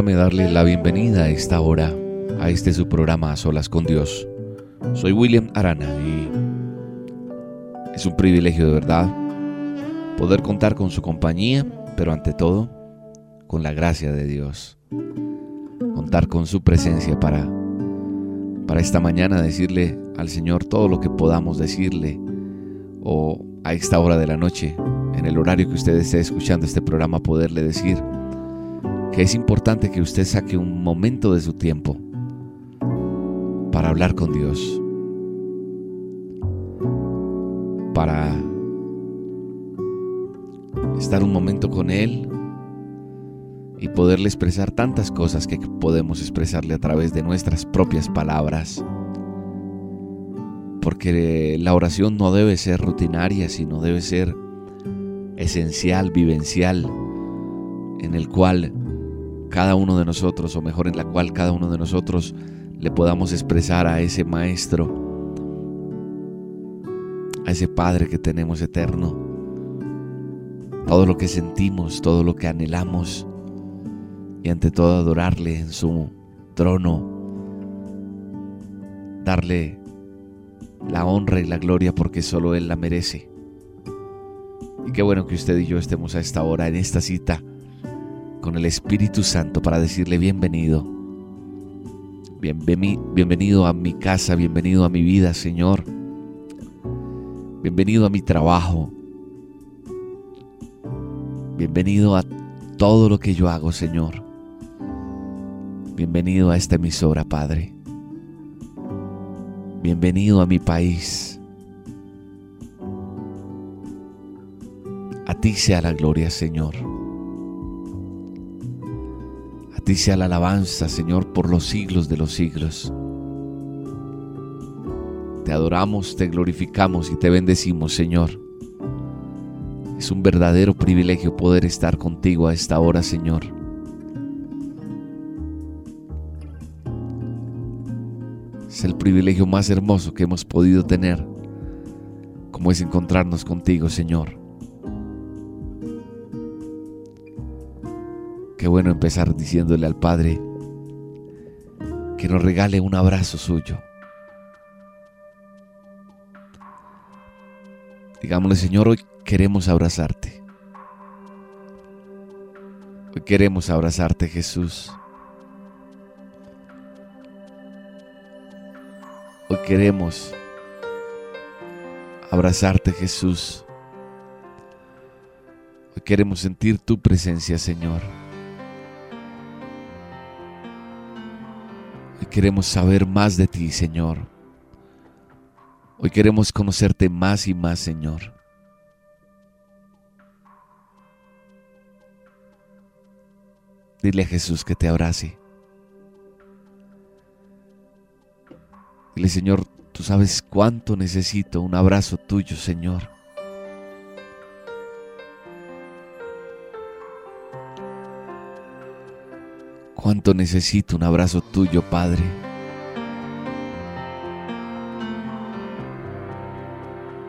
Permítame darle la bienvenida a esta hora a este su programa A Solas con Dios. Soy William Arana y es un privilegio de verdad poder contar con su compañía, pero ante todo con la gracia de Dios. Contar con su presencia para para esta mañana decirle al Señor todo lo que podamos decirle o a esta hora de la noche, en el horario que usted esté escuchando este programa, poderle decir que es importante que usted saque un momento de su tiempo para hablar con Dios, para estar un momento con Él y poderle expresar tantas cosas que podemos expresarle a través de nuestras propias palabras. Porque la oración no debe ser rutinaria, sino debe ser esencial, vivencial, en el cual cada uno de nosotros, o mejor en la cual cada uno de nosotros le podamos expresar a ese Maestro, a ese Padre que tenemos eterno, todo lo que sentimos, todo lo que anhelamos, y ante todo adorarle en su trono, darle la honra y la gloria porque solo Él la merece. Y qué bueno que usted y yo estemos a esta hora en esta cita con el Espíritu Santo para decirle bienvenido. bienvenido a mi casa, bienvenido a mi vida, Señor. Bienvenido a mi trabajo. Bienvenido a todo lo que yo hago, Señor. Bienvenido a esta emisora, Padre. Bienvenido a mi país. A ti sea la gloria, Señor. Dice la alabanza, Señor, por los siglos de los siglos. Te adoramos, te glorificamos y te bendecimos, Señor. Es un verdadero privilegio poder estar contigo a esta hora, Señor. Es el privilegio más hermoso que hemos podido tener, como es encontrarnos contigo, Señor. Qué bueno empezar diciéndole al Padre que nos regale un abrazo suyo. Digámosle, Señor, hoy queremos abrazarte. Hoy queremos abrazarte, Jesús. Hoy queremos abrazarte, Jesús. Hoy queremos sentir tu presencia, Señor. Queremos saber más de ti, Señor. Hoy queremos conocerte más y más, Señor. Dile a Jesús que te abrace. Dile, Señor, tú sabes cuánto necesito un abrazo tuyo, Señor. Cuánto necesito un abrazo tuyo, Padre.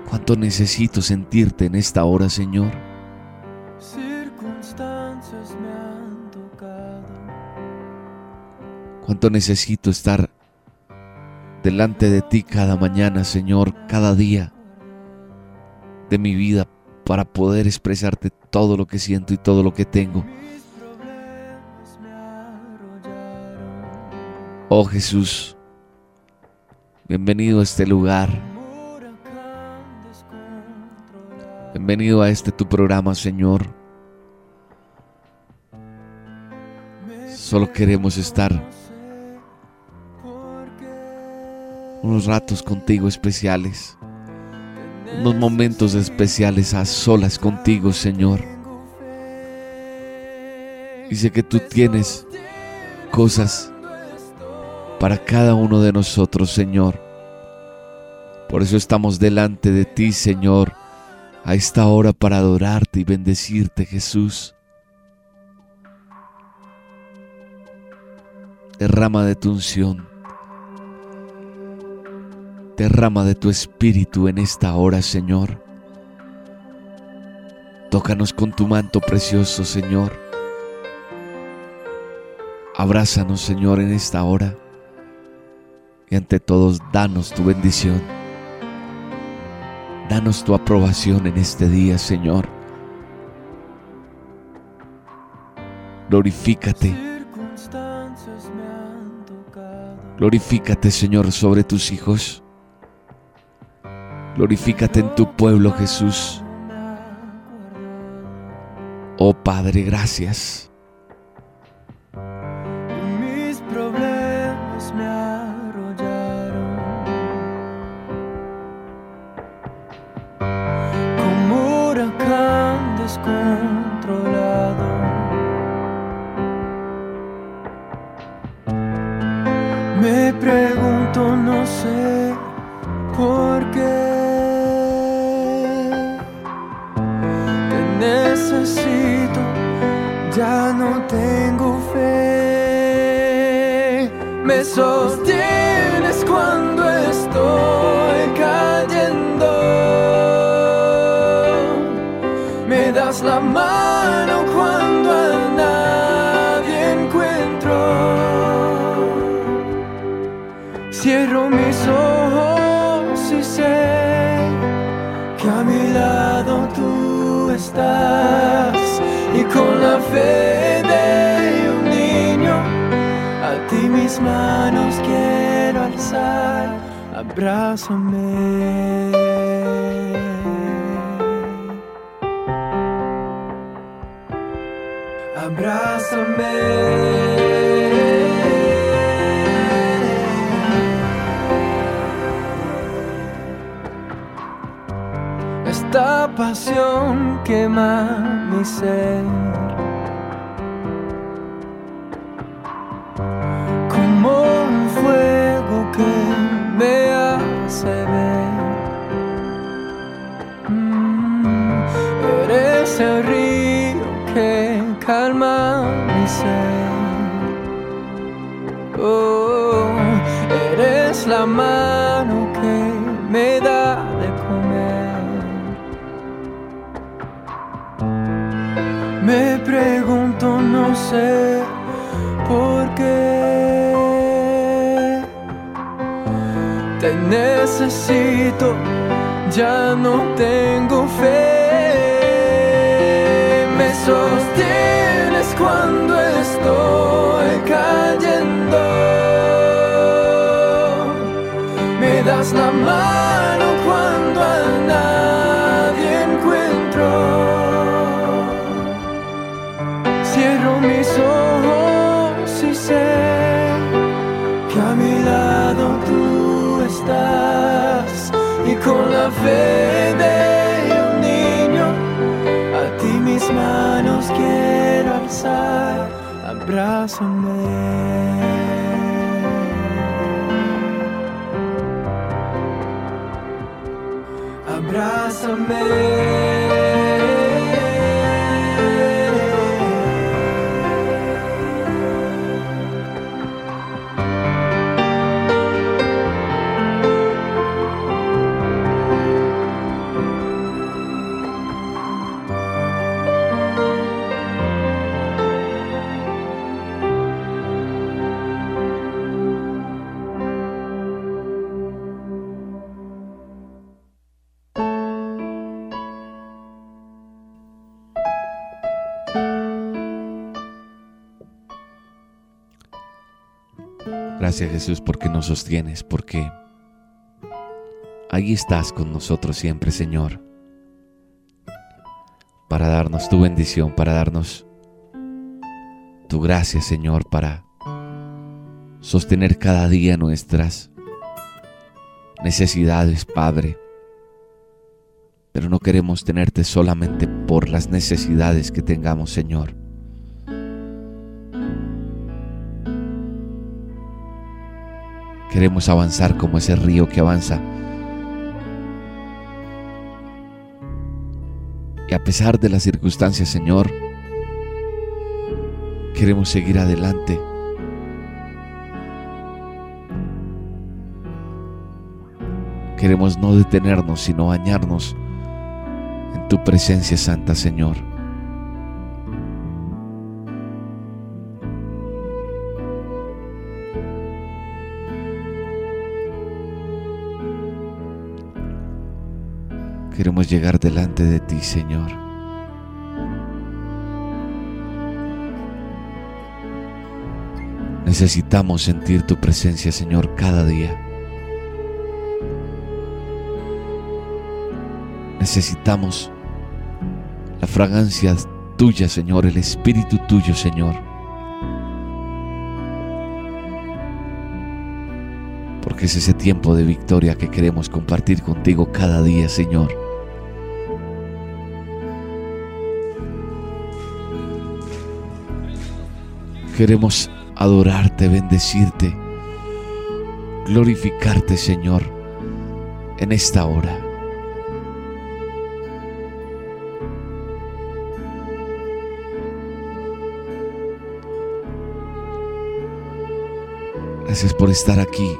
Cuánto necesito sentirte en esta hora, Señor. Circunstancias me han tocado. Cuánto necesito estar delante de ti cada mañana, Señor, cada día de mi vida para poder expresarte todo lo que siento y todo lo que tengo. Oh Jesús, bienvenido a este lugar. Bienvenido a este tu programa, Señor. Solo queremos estar unos ratos contigo especiales, unos momentos especiales a solas contigo, Señor. Y sé que tú tienes cosas para cada uno de nosotros, Señor. Por eso estamos delante de ti, Señor, a esta hora para adorarte y bendecirte, Jesús. Derrama de tu unción. Derrama de tu espíritu en esta hora, Señor. Tócanos con tu manto precioso, Señor. Abrázanos, Señor, en esta hora. Y ante todos, danos tu bendición. Danos tu aprobación en este día, Señor. Glorifícate Glorifícate, Señor, sobre tus hijos. Glorifícate en tu pueblo, Jesús. Oh Padre, gracias. Descontrolado. Me pregunto, no sé por qué. Te necesito, ya no tengo fe. Me sostienes Cierro mis ojos y sé que a mi lado tú estás y con la fe de un niño a ti mis manos quiero alzar, abrázame. Abrázame. Pasión quema mi ser. Necesito, ya no tengo fe. Me sostienes cuando estoy cayendo. Me das la mano cuando a nadie encuentro. Cierro mis ojos y sé que a mi lado tú estás con la fe de un niño a ti mis manos quiero alzar, abrázame. Abrázame. Jesús porque nos sostienes, porque ahí estás con nosotros siempre, Señor, para darnos tu bendición, para darnos tu gracia, Señor, para sostener cada día nuestras necesidades, Padre. Pero no queremos tenerte solamente por las necesidades que tengamos, Señor. Queremos avanzar como ese río que avanza. Y a pesar de las circunstancias, Señor, queremos seguir adelante. Queremos no detenernos, sino bañarnos en tu presencia santa, Señor. Queremos llegar delante de ti, Señor. Necesitamos sentir tu presencia, Señor, cada día. Necesitamos la fragancia tuya, Señor, el espíritu tuyo, Señor. Porque es ese tiempo de victoria que queremos compartir contigo cada día, Señor. Queremos adorarte, bendecirte, glorificarte, Señor, en esta hora. Gracias por estar aquí,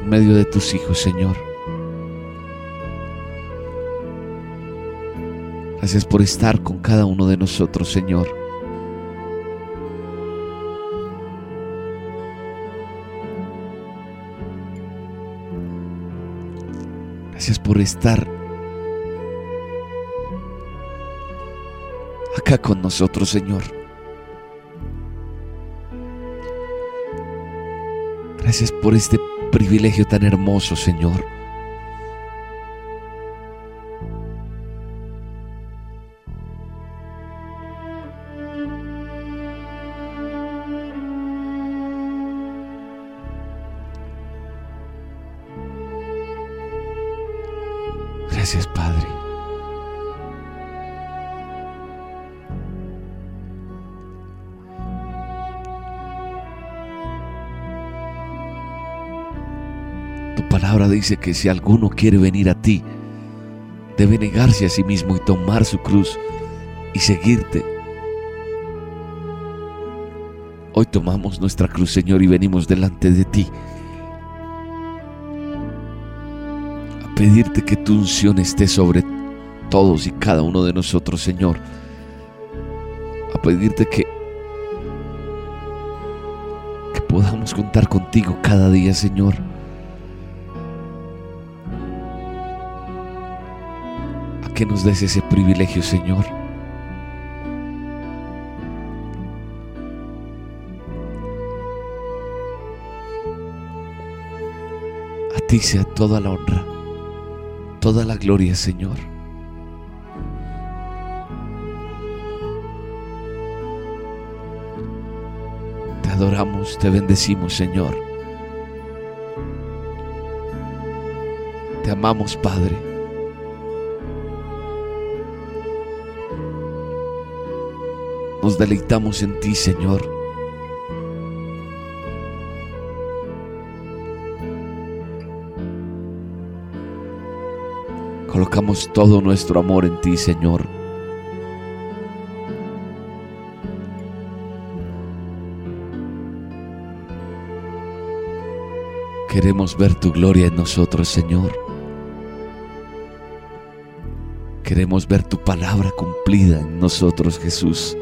en medio de tus hijos, Señor. Gracias por estar con cada uno de nosotros, Señor. Gracias por estar acá con nosotros, Señor. Gracias por este privilegio tan hermoso, Señor. Dice que si alguno quiere venir a ti, debe negarse a sí mismo y tomar su cruz y seguirte. Hoy tomamos nuestra cruz, Señor, y venimos delante de ti a pedirte que tu unción esté sobre todos y cada uno de nosotros, Señor. A pedirte que que podamos contar contigo cada día, Señor. Nos des ese privilegio, Señor. A ti sea toda la honra, toda la gloria, Señor. Te adoramos, te bendecimos, Señor. Te amamos, Padre. Nos deleitamos en ti, Señor. Colocamos todo nuestro amor en ti, Señor. Queremos ver tu gloria en nosotros, Señor. Queremos ver tu palabra cumplida en nosotros, Jesús.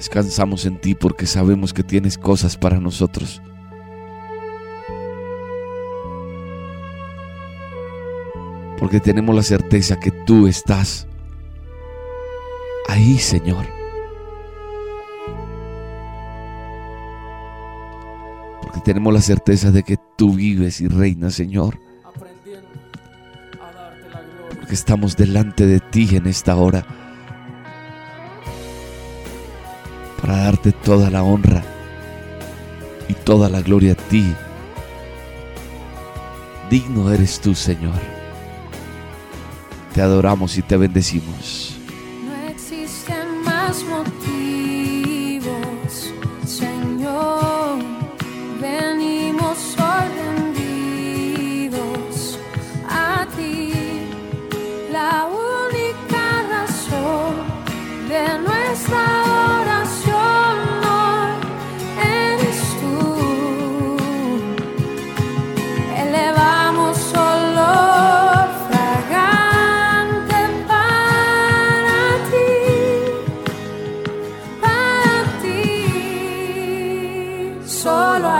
Descansamos en ti porque sabemos que tienes cosas para nosotros. Porque tenemos la certeza que tú estás ahí, Señor. Porque tenemos la certeza de que tú vives y reinas, Señor. Porque estamos delante de ti en esta hora. darte toda la honra y toda la gloria a ti. Digno eres tú, Señor. Te adoramos y te bendecimos.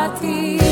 party.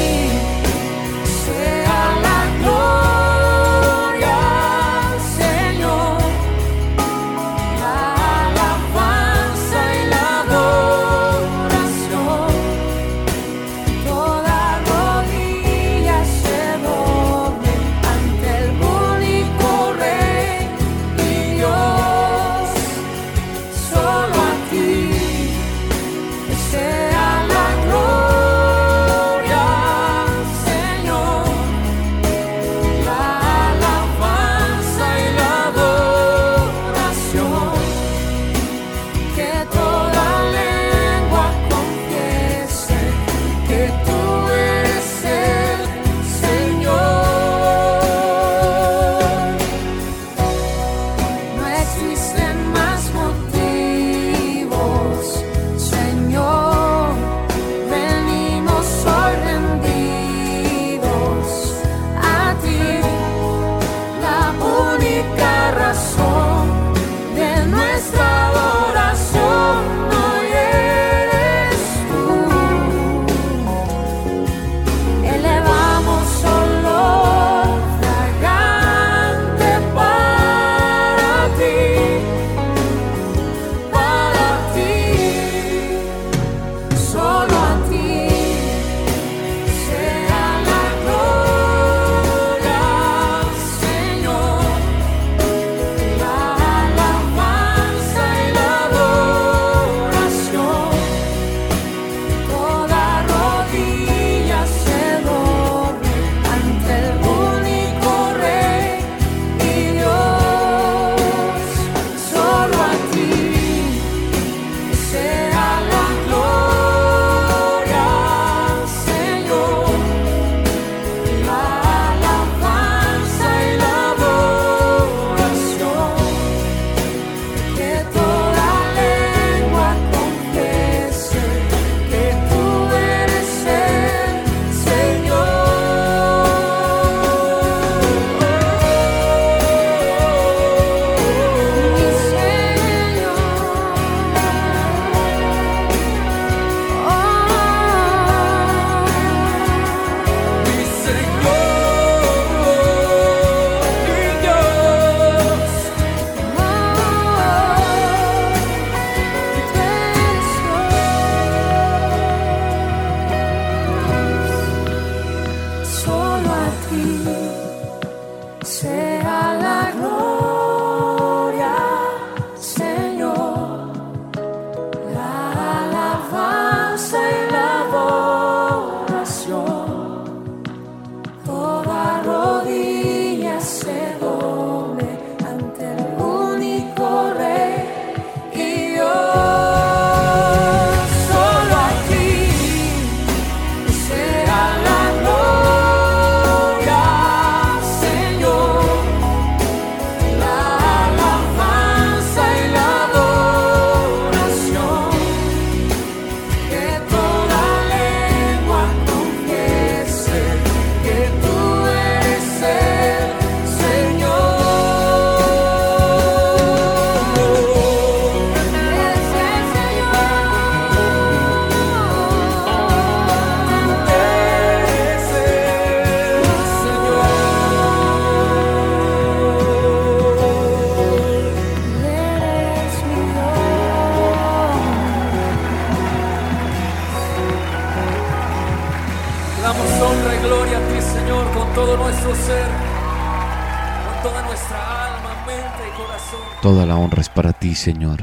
Señor.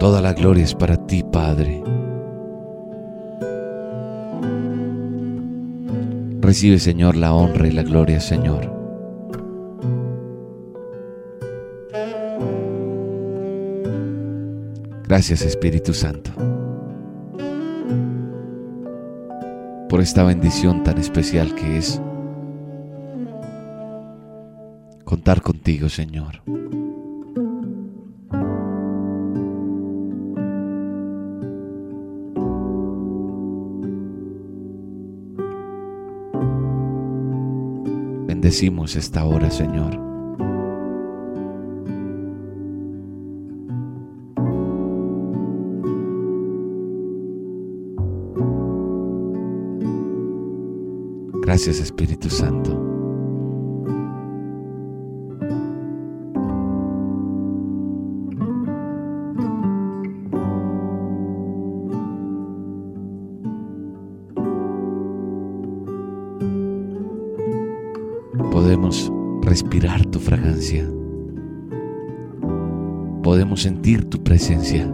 Toda la gloria es para ti, Padre. Recibe, Señor, la honra y la gloria, Señor. Gracias, Espíritu Santo, por esta bendición tan especial que es contigo, Señor. Bendecimos esta hora, Señor. Gracias, Espíritu Santo. Podemos respirar tu fragancia. Podemos sentir tu presencia.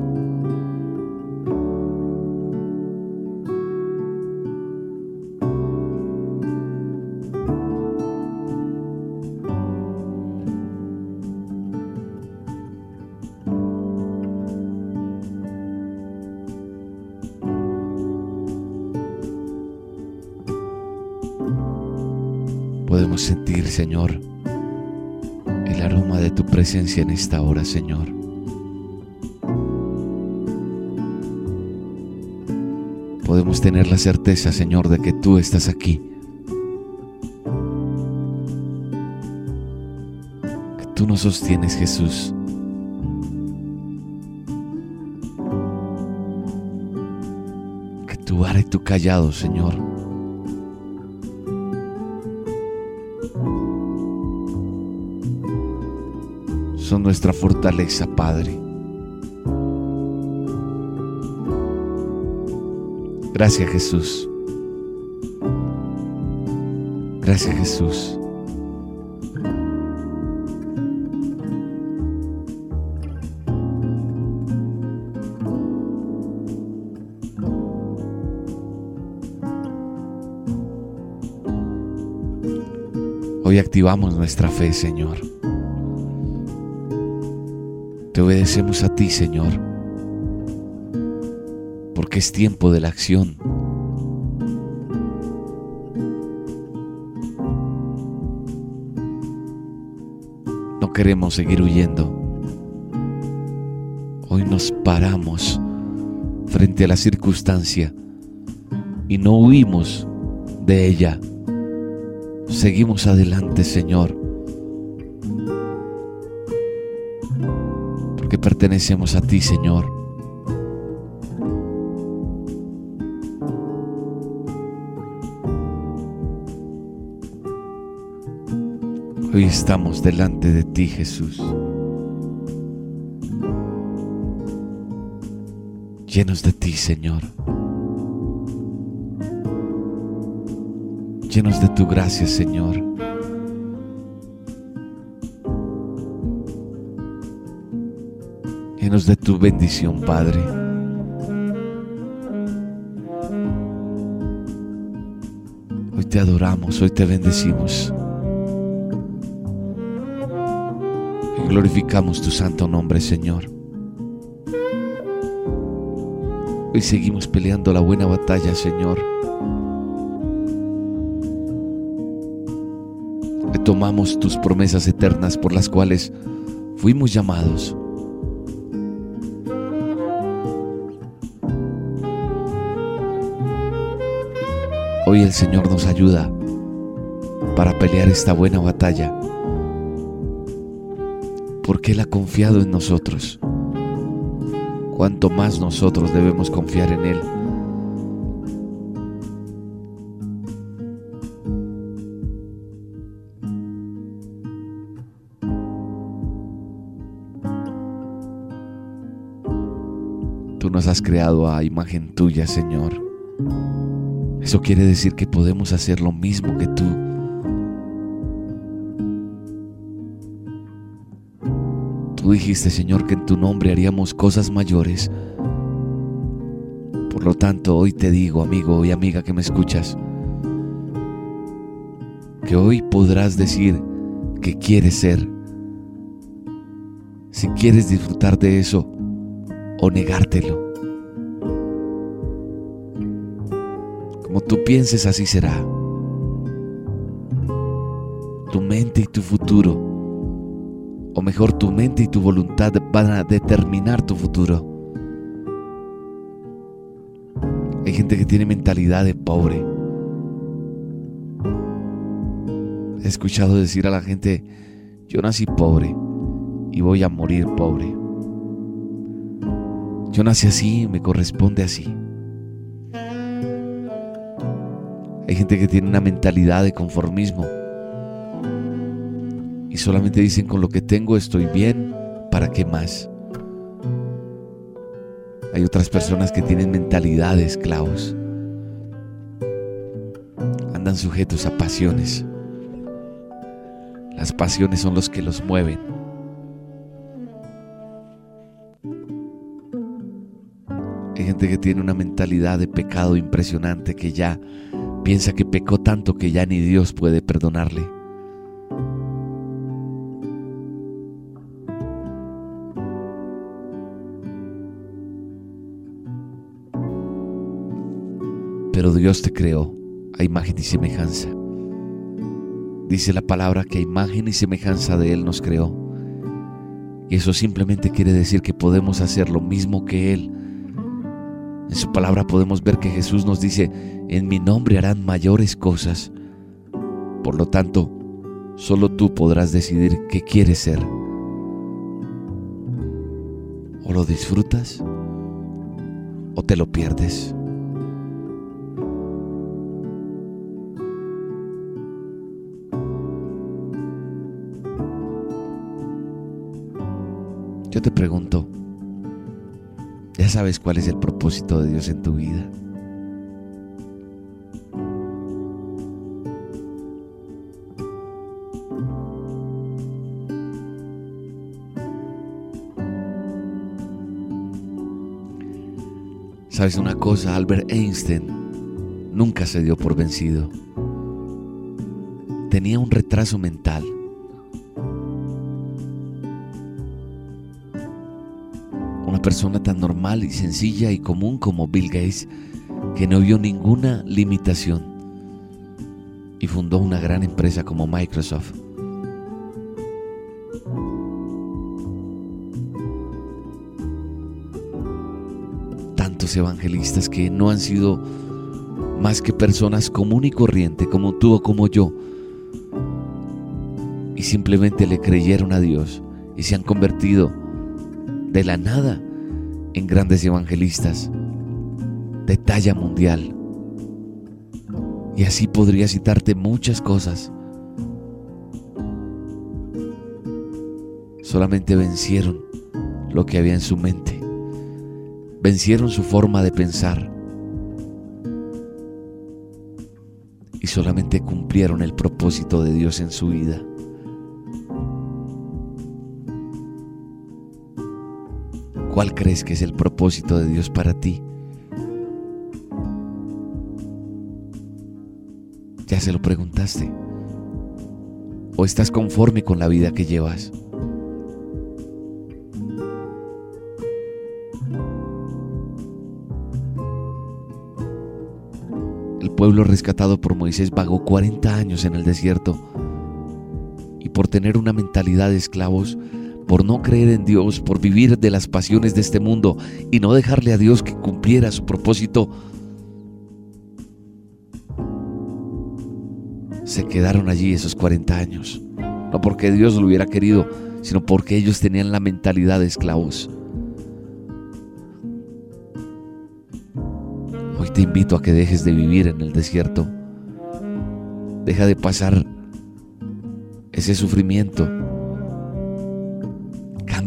Presencia en esta hora, Señor. Podemos tener la certeza, Señor, de que tú estás aquí. Que tú nos sostienes, Jesús. Que tu vara tu callado, Señor, nuestra fortaleza, Padre. Gracias Jesús. Gracias Jesús. Hoy activamos nuestra fe, Señor. Te obedecemos a ti, Señor, porque es tiempo de la acción. No queremos seguir huyendo. Hoy nos paramos frente a la circunstancia y no huimos de ella. Seguimos adelante, Señor. Pertenecemos a ti, Señor. Hoy estamos delante de ti, Jesús. Llenos de ti, Señor. Llenos de tu gracia, Señor. De tu bendición, Padre. Hoy te adoramos, hoy te bendecimos. Y glorificamos tu santo nombre, Señor. Hoy seguimos peleando la buena batalla, Señor. Tomamos tus promesas eternas por las cuales fuimos llamados. Hoy el Señor nos ayuda para pelear esta buena batalla, porque Él ha confiado en nosotros. Cuanto más nosotros debemos confiar en Él. Tú nos has creado a imagen tuya, Señor. Quiere decir que podemos hacer lo mismo que tú. Tú dijiste, Señor, que en tu nombre haríamos cosas mayores. Por lo tanto, hoy te digo, amigo y amiga que me escuchas, que hoy podrás decir que quieres ser. Si quieres disfrutar de eso o negártelo. Tú pienses, así será. Tu mente y tu futuro, o mejor tu mente y tu voluntad van a determinar tu futuro. Hay gente que tiene mentalidad de pobre. He escuchado decir a la gente, yo nací pobre y voy a morir pobre. Yo nací así y me corresponde así. Hay gente que tiene una mentalidad de conformismo y solamente dicen con lo que tengo estoy bien, ¿para qué más? Hay otras personas que tienen mentalidad de esclavos. Andan sujetos a pasiones. Las pasiones son los que los mueven. Hay gente que tiene una mentalidad de pecado impresionante que ya piensa que pecó tanto que ya ni Dios puede perdonarle. Pero Dios te creó a imagen y semejanza. Dice la palabra que a imagen y semejanza de Él nos creó. Y eso simplemente quiere decir que podemos hacer lo mismo que Él. En su palabra podemos ver que Jesús nos dice, en mi nombre harán mayores cosas. Por lo tanto, solo tú podrás decidir qué quieres ser. O lo disfrutas o te lo pierdes. Yo te pregunto, ¿ya sabes cuál es el propósito de Dios en tu vida? ¿Sabes una cosa? Albert Einstein nunca se dio por vencido. Tenía un retraso mental. Persona tan normal y sencilla y común como Bill Gates, que no vio ninguna limitación y fundó una gran empresa como Microsoft. Tantos evangelistas que no han sido más que personas común y corriente como tú o como yo y simplemente le creyeron a Dios y se han convertido de la nada en grandes evangelistas de talla mundial. Y así podría citarte muchas cosas. Solamente vencieron lo que había en su mente. Vencieron su forma de pensar. Y solamente cumplieron el propósito de Dios en su vida. ¿Cuál crees que es el propósito de Dios para ti? ¿Ya se lo preguntaste? ¿O estás conforme con la vida que llevas? El pueblo rescatado por Moisés vagó 40 años en el desierto y por tener una mentalidad de esclavos, por no creer en Dios, por vivir de las pasiones de este mundo y no dejarle a Dios que cumpliera su propósito, se quedaron allí esos 40 años. No porque Dios lo hubiera querido, sino porque ellos tenían la mentalidad de esclavos. Hoy te invito a que dejes de vivir en el desierto. Deja de pasar ese sufrimiento.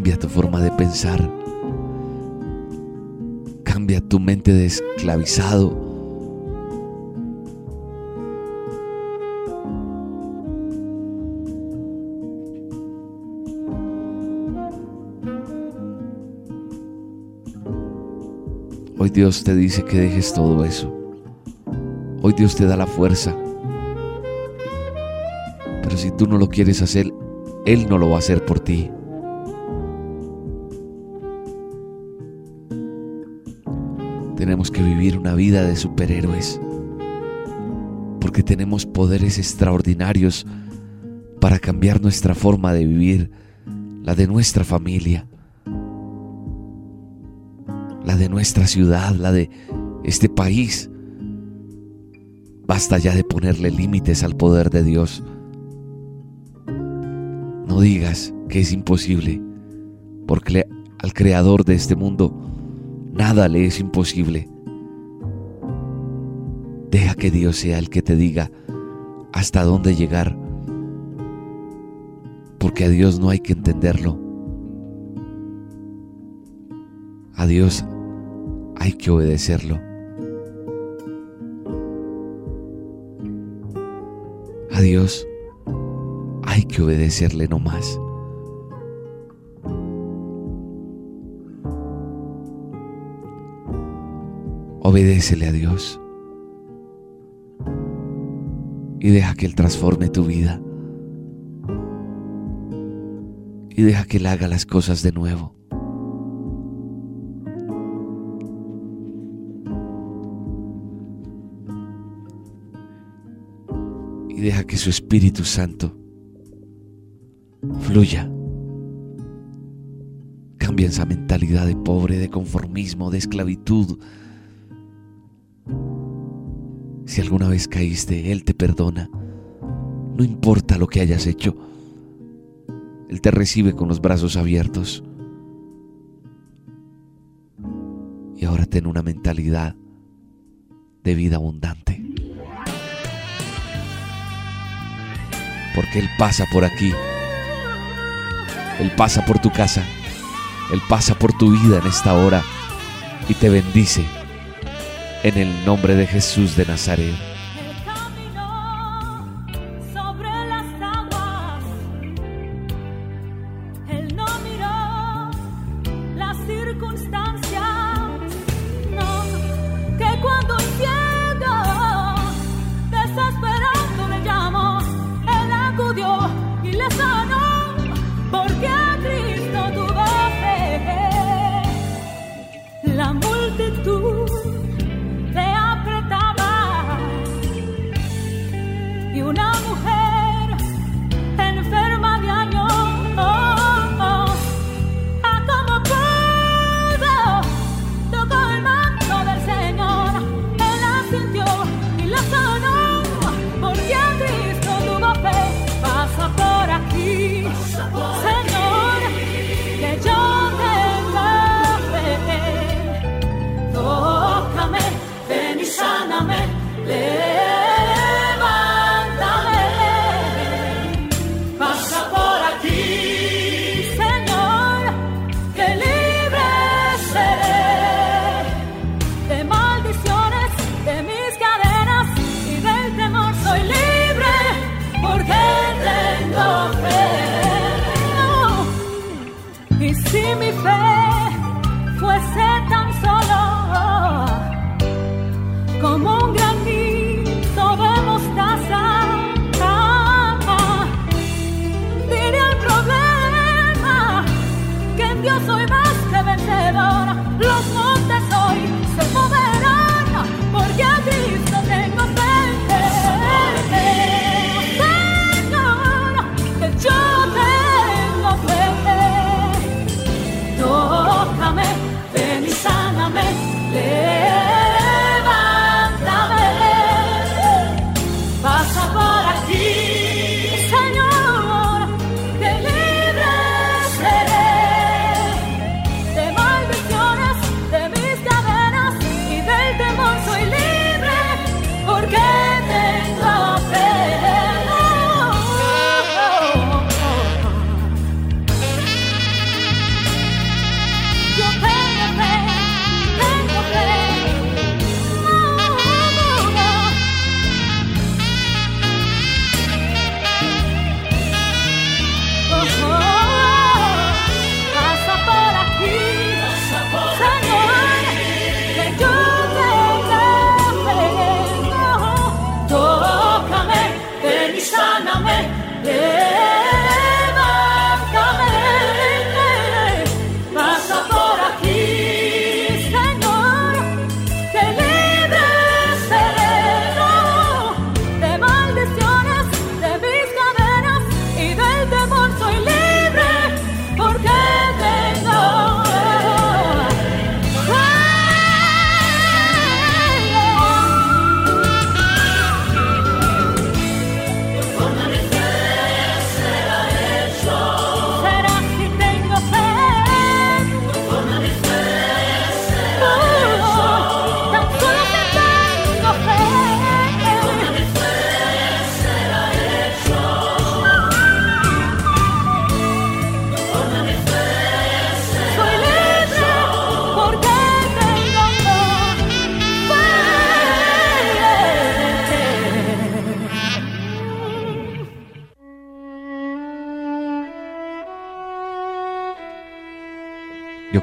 Cambia tu forma de pensar. Cambia tu mente de esclavizado. Hoy Dios te dice que dejes todo eso. Hoy Dios te da la fuerza. Pero si tú no lo quieres hacer, Él no lo va a hacer por ti. Tenemos que vivir una vida de superhéroes. Porque tenemos poderes extraordinarios para cambiar nuestra forma de vivir, la de nuestra familia, la de nuestra ciudad, la de este país. Basta ya de ponerle límites al poder de Dios. No digas que es imposible, porque al creador de este mundo nada le es imposible. Deja que Dios sea el que te diga hasta dónde llegar, porque a Dios no hay que entenderlo. A Dios hay que obedecerlo. A Dios hay que obedecerle no más. Obedécele a Dios y deja que Él transforme tu vida y deja que Él haga las cosas de nuevo. Y deja que su Espíritu Santo fluya. Cambia esa mentalidad de pobre, de conformismo, de esclavitud. Alguna vez caíste, Él te perdona. No importa lo que hayas hecho. Él te recibe con los brazos abiertos. Y ahora ten una mentalidad de vida abundante. Porque Él pasa por aquí. Él pasa por tu casa. Él pasa por tu vida en esta hora y te bendice en el nombre de Jesús de Nazaret.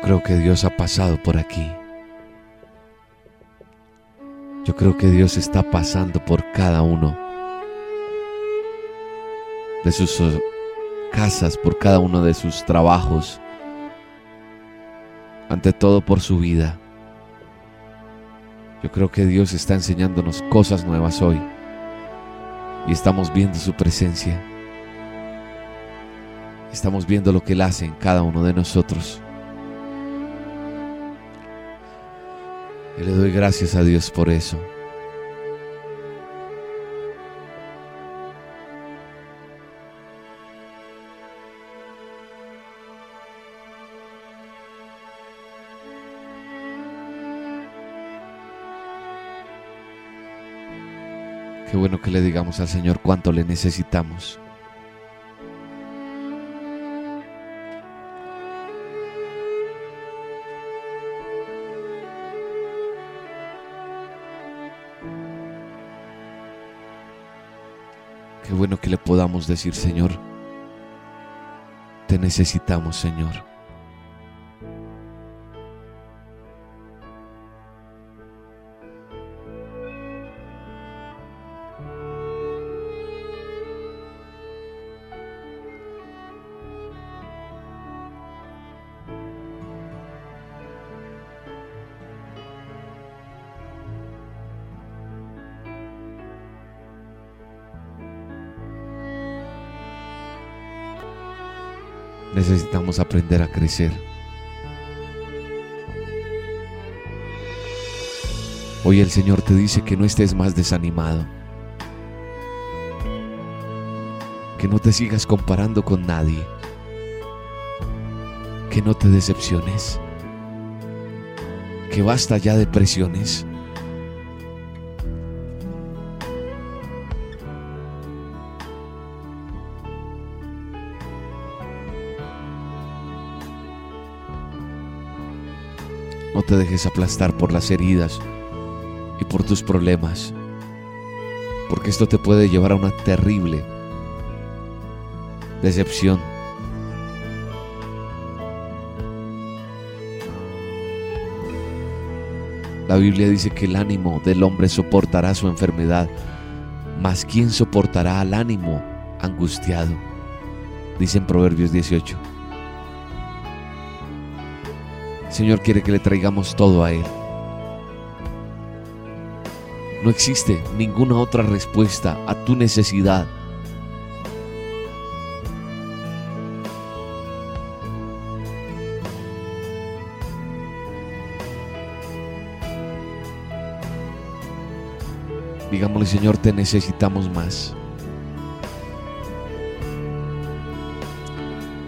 Creo que Dios ha pasado por aquí. Yo creo que Dios está pasando por cada uno de sus casas, por cada uno de sus trabajos, ante todo por su vida. Yo creo que Dios está enseñándonos cosas nuevas hoy y estamos viendo su presencia. Estamos viendo lo que Él hace en cada uno de nosotros. Y le doy gracias a Dios por eso. Qué bueno que le digamos al Señor cuánto le necesitamos. Bueno que le podamos decir, Señor, te necesitamos, Señor. Necesitamos aprender a crecer. Hoy el Señor te dice que no estés más desanimado. Que no te sigas comparando con nadie. Que no te decepciones. Que basta ya de presiones. No te dejes aplastar por las heridas y por tus problemas, porque esto te puede llevar a una terrible decepción. La Biblia dice que el ánimo del hombre soportará su enfermedad, mas ¿quién soportará al ánimo angustiado? Dice en Proverbios 18. Señor quiere que le traigamos todo a Él. No existe ninguna otra respuesta a tu necesidad. Digámosle, Señor, te necesitamos más.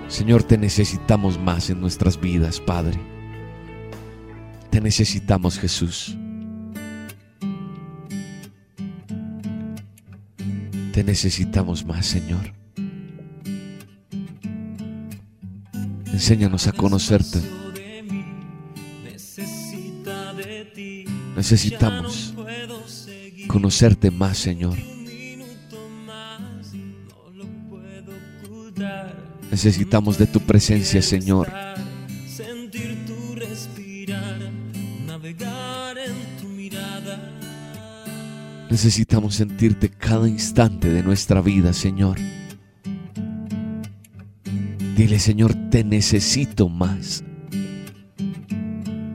Señor, te necesitamos más en nuestras vidas, Padre. Necesitamos, Jesús. Te necesitamos más, Señor. Enséñanos a conocerte. Necesitamos conocerte más, Señor. Necesitamos de tu presencia, Señor. Necesitamos sentirte cada instante de nuestra vida, Señor. Dile, Señor, te necesito más.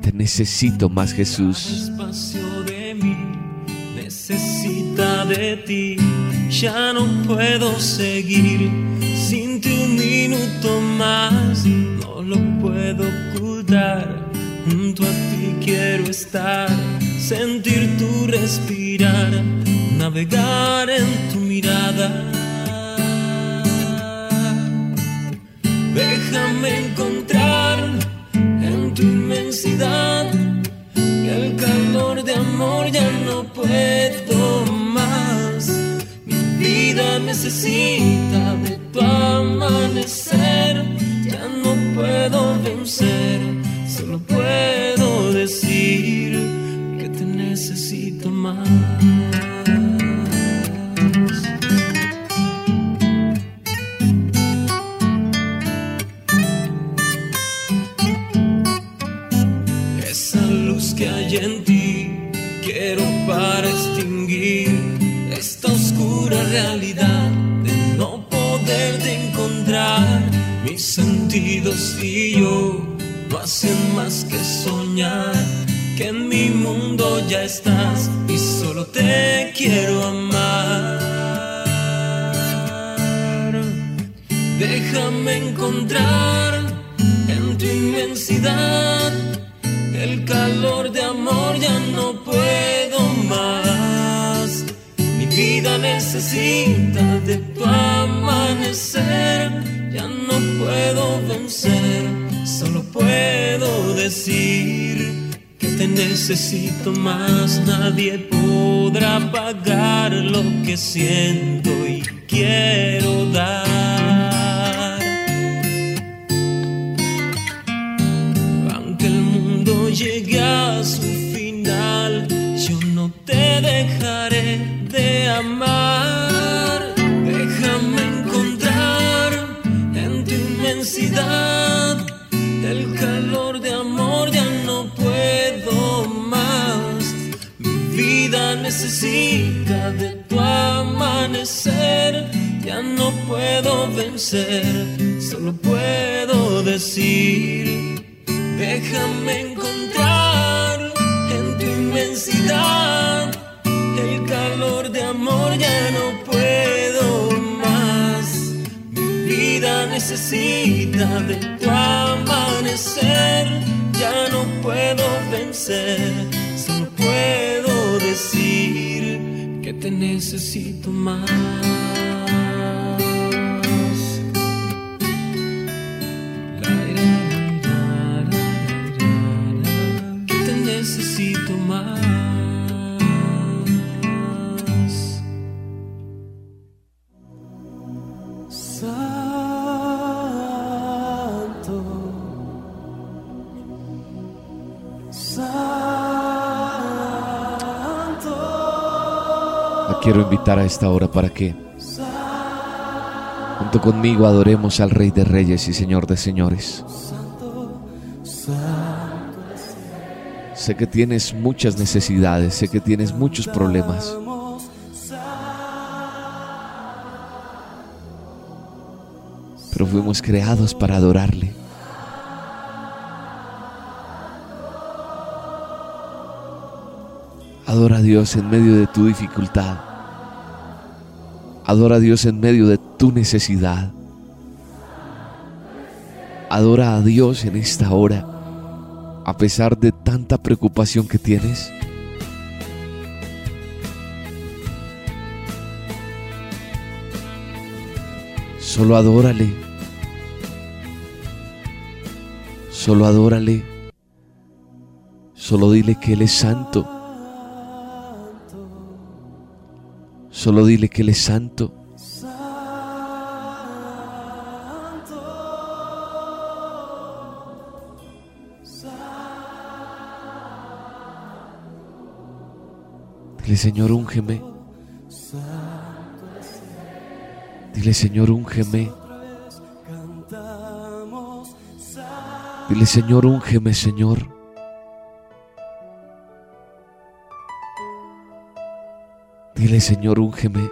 Te necesito más, Jesús. Espacio de mí necesita de ti. Ya no puedo seguir sin ti un minuto más. No lo puedo ocultar. Junto a ti quiero estar, sentir tu respirar, navegar en tu mirada. Déjame encontrar en tu inmensidad el calor de amor ya no puedo más. Mi vida necesita de tu amanecer. Ya no puedo vencer, solo puedo necesito más. hay en ti. Quiero para extinguir esta oscura realidad de no poderte encontrar. Mis sentidos y yo no hacen más que soñar que en mi mundo ya estás y solo te quiero amar. Déjame encontrar en tu inmensidad el calor de amor, ya no puedo más. Mi vida necesita de tu amanecer, ya no puedo vencer, solo puedo decir te necesito más, nadie podrá pagar lo que siento y quiero dar. Ya no puedo vencer, solo puedo decir, déjame encontrar en tu inmensidad el calor de amor, ya no puedo más. Mi vida necesita de tu amanecer, ya no puedo vencer, solo puedo decir que te necesito más. Necesito más. Santo, Santo, La quiero invitar a esta hora para que junto conmigo adoremos al Rey de Reyes y Señor de Señores. Sé que tienes muchas necesidades, sé que tienes muchos problemas. Pero fuimos creados para adorarle. Adora a Dios en medio de tu dificultad. Adora a Dios en medio de tu necesidad. Adora a Dios en esta hora, a pesar de tanta preocupación que tienes. Solo adórale. Solo adórale. Solo dile que Él es santo. Solo dile que Él es santo. Dile, Señor, úngeme. Dile, Señor, úngeme. Dile, Señor, úngeme, Señor. Dile, Señor, úngeme.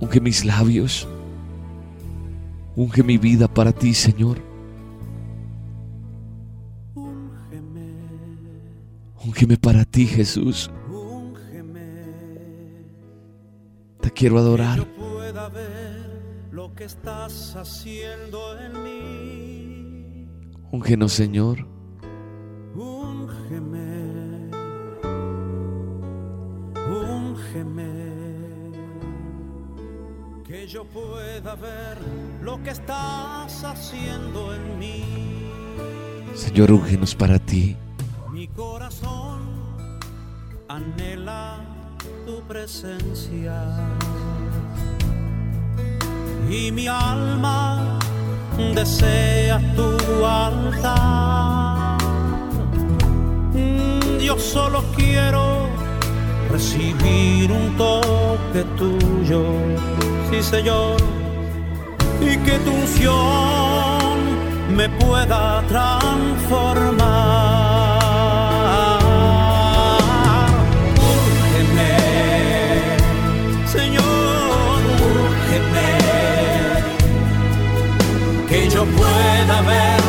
Unge mis labios. Unge mi vida para ti, Señor. Úngeme para ti, Jesús. Te quiero adorar. pueda ver lo que estás haciendo en mí. Úngenos, Señor. Úngeme, úngeme, que yo pueda ver lo que estás haciendo en mí. Señor, úngenos para ti. Mi corazón anhela tu presencia y mi alma desea tu altar. Mm, Yo solo quiero recibir un toque tuyo, sí Señor, y que tu unción me pueda transformar. pueda ver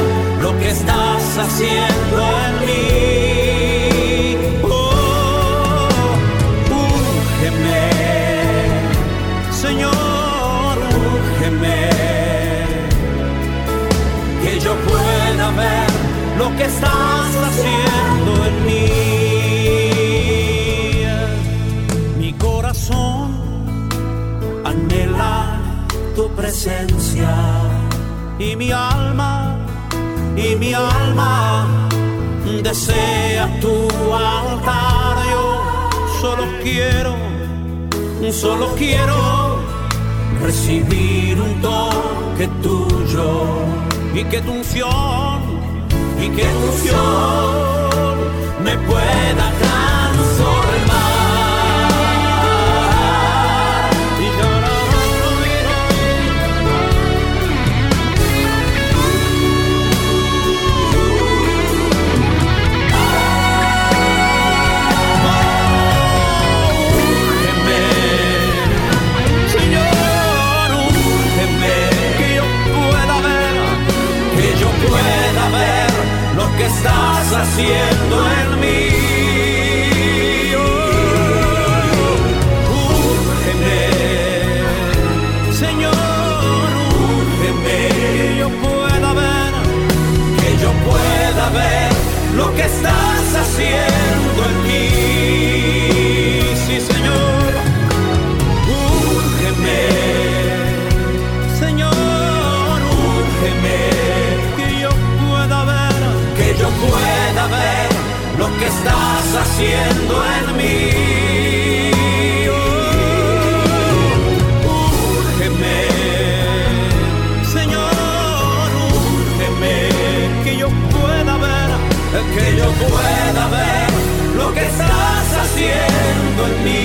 lo que estás haciendo en mí. Oh, úngeme, Señor, úngeme, que yo pueda ver lo que estás haciendo. mi alma, y mi alma desea tu altar. Yo solo quiero, solo quiero recibir un toque tuyo y que tu unción, y que tu unción me pueda haciendo en mí. Úrgeme, Señor, úrgeme, que yo pueda ver, que yo pueda ver lo que estás haciendo en mí. Sí, Señor, úrgeme, Señor, úrgeme, estás haciendo en mí. Úrgeme, Señor, úrgeme, que yo pueda ver, que yo pueda ver lo que estás haciendo en mí.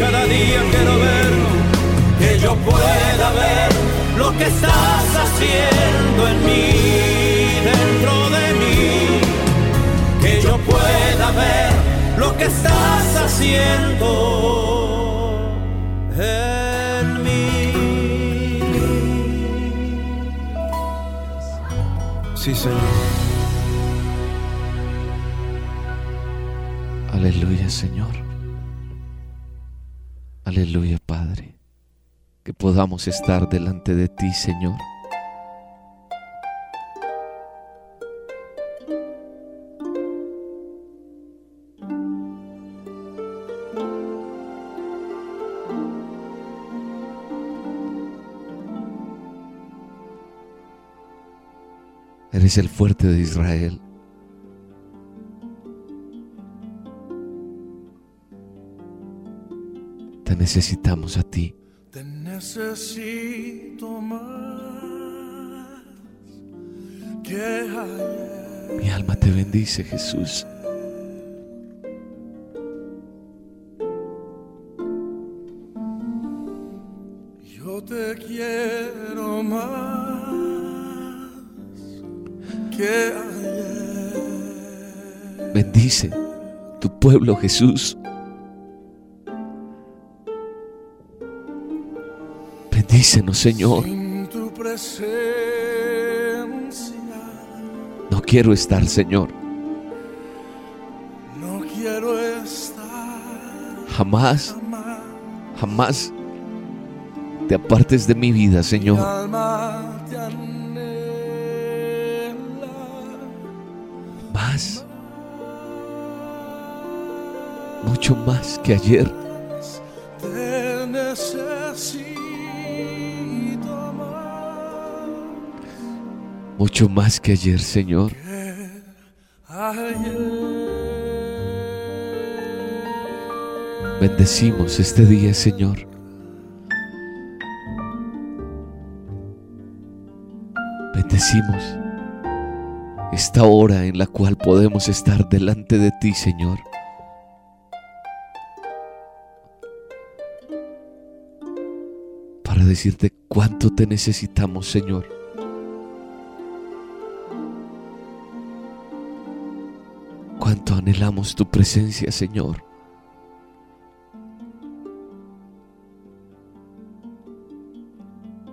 Cada día quiero ver, que yo pueda ver lo que estás haciendo en mí, dentro de mí. Lo que estás haciendo en mí. Sí, Señor. Aleluya, Señor. Aleluya, Padre. Que podamos estar delante de ti, Señor. Eres el fuerte de Israel. Te necesitamos a ti. Te necesito más que ayer. Mi alma te bendice, Jesús. Bendice tu pueblo, Jesús. Bendícenos, Señor. No quiero estar, Señor. no quiero estar Jamás, más. jamás te apartes de mi vida, Señor. Mucho más que ayer. Mucho más que ayer, Señor. Bendecimos este día, Señor. Bendecimos esta hora en la cual podemos estar delante de ti, Señor. Decirte cuánto te necesitamos, Señor. Cuánto anhelamos tu presencia, Señor.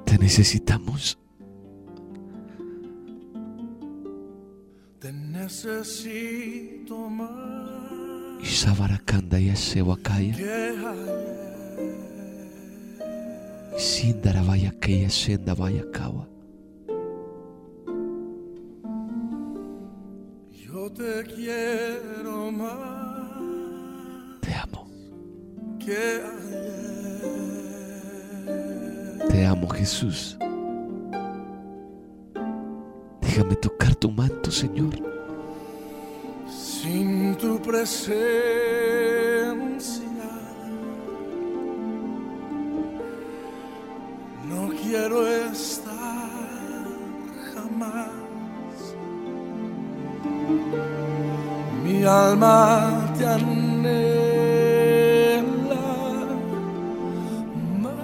Te necesitamos. Te necesito más Yasewakaya. que ayer. Sindaravaya Keya Sendavaya Kawa. Yo te quiero más Te amo. que ayer. Te amo, Jesús. Déjame tocar tu manto, Señor. Sin tu presencia quiero estar jamás. Mi alma te anhela más.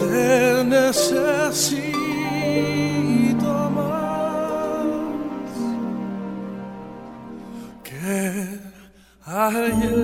Te necesito más que ayer.